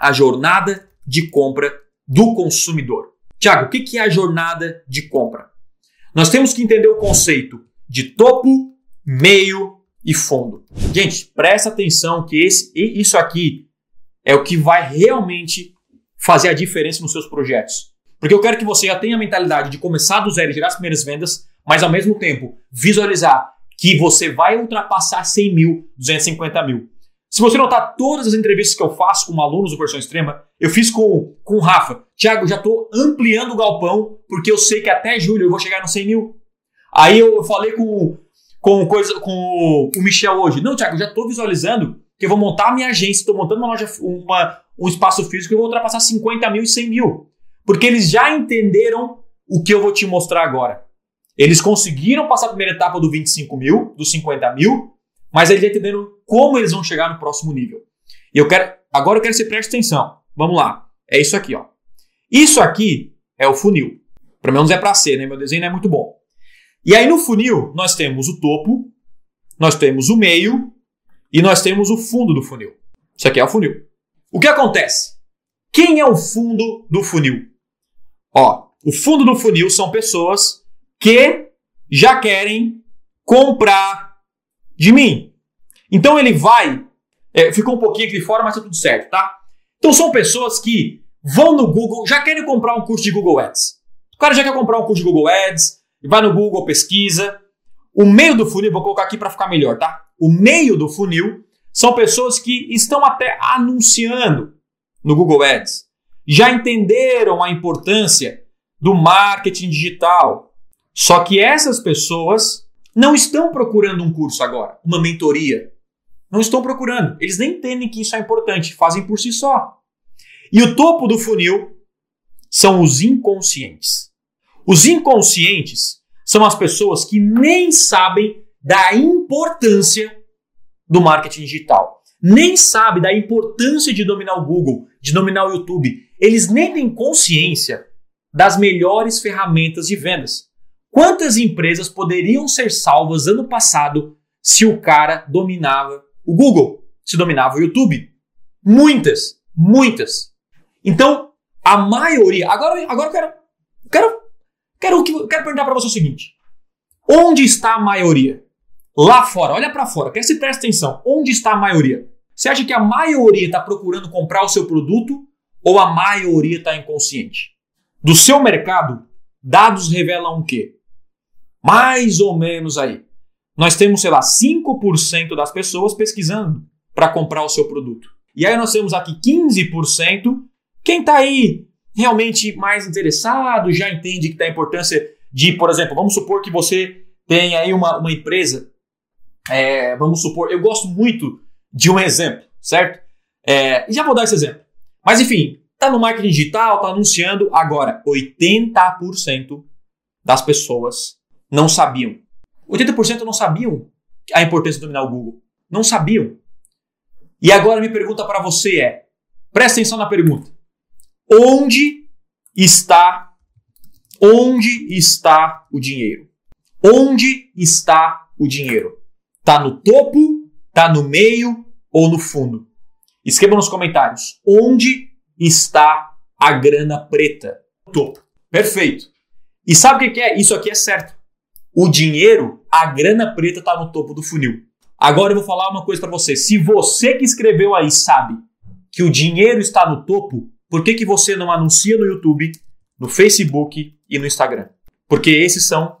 a jornada de compra do consumidor. Tiago, o que é a jornada de compra? Nós temos que entender o conceito de topo, meio e fundo. Gente, presta atenção que esse, isso aqui é o que vai realmente fazer a diferença nos seus projetos. Porque eu quero que você já tenha a mentalidade de começar do zero e gerar as primeiras vendas, mas ao mesmo tempo visualizar que você vai ultrapassar 100 mil, 250 mil. Se você notar todas as entrevistas que eu faço com alunos do Versão Extrema, eu fiz com, com o Rafa. Tiago, já estou ampliando o galpão, porque eu sei que até julho eu vou chegar no 100 mil. Aí eu falei com, com, coisa, com o Michel hoje. Não, Tiago, já estou visualizando que eu vou montar a minha agência, estou montando uma loja, uma, um espaço físico e vou ultrapassar 50 mil e 100 mil. Porque eles já entenderam o que eu vou te mostrar agora. Eles conseguiram passar a primeira etapa do 25 mil, dos 50 mil, mas eles já entenderam como eles vão chegar no próximo nível. E eu quero, agora eu quero que você preste atenção. Vamos lá. É isso aqui, ó. Isso aqui é o funil. Pelo menos é para ser, né? Meu desenho não é muito bom. E aí no funil nós temos o topo, nós temos o meio e nós temos o fundo do funil. Isso aqui é o funil. O que acontece? Quem é o fundo do funil? Ó, o fundo do funil são pessoas que já querem comprar de mim. Então ele vai. É, ficou um pouquinho aqui fora, mas tá tudo certo, tá? Então são pessoas que vão no Google, já querem comprar um curso de Google Ads. O cara já quer comprar um curso de Google Ads, vai no Google, pesquisa. O meio do funil, vou colocar aqui para ficar melhor, tá? O meio do funil são pessoas que estão até anunciando no Google Ads. Já entenderam a importância do marketing digital. Só que essas pessoas não estão procurando um curso agora, uma mentoria. Não estão procurando. Eles nem entendem que isso é importante, fazem por si só. E o topo do funil são os inconscientes. Os inconscientes são as pessoas que nem sabem da importância do marketing digital. Nem sabem da importância de dominar o Google, de dominar o YouTube. Eles nem têm consciência das melhores ferramentas de vendas. Quantas empresas poderiam ser salvas ano passado se o cara dominava o Google, se dominava o YouTube? Muitas, muitas. Então, a maioria. Agora, agora eu quero, quero Quero, quero perguntar para você o seguinte: onde está a maioria? Lá fora, olha para fora, quer se presta atenção. Onde está a maioria? Você acha que a maioria está procurando comprar o seu produto ou a maioria está inconsciente? Do seu mercado, dados revelam o quê? Mais ou menos aí. Nós temos, sei lá, 5% das pessoas pesquisando para comprar o seu produto. E aí nós temos aqui 15% quem está aí realmente mais interessado, já entende que tem a importância de, por exemplo, vamos supor que você tem aí uma, uma empresa, é, vamos supor, eu gosto muito de um exemplo, certo? É, já vou dar esse exemplo. Mas enfim, tá no marketing digital, tá anunciando, agora 80% das pessoas não sabiam. 80% não sabiam a importância de dominar o Google. Não sabiam. E agora minha pergunta para você é: presta atenção na pergunta. Onde está onde está o dinheiro? Onde está o dinheiro? Tá no topo, tá no meio ou no fundo? Escreva nos comentários onde está a grana preta. Topo. Perfeito. E sabe o que é? Isso aqui é certo. O dinheiro, a grana preta está no topo do funil. Agora eu vou falar uma coisa para você. Se você que escreveu aí sabe que o dinheiro está no topo, por que, que você não anuncia no YouTube, no Facebook e no Instagram? Porque esses são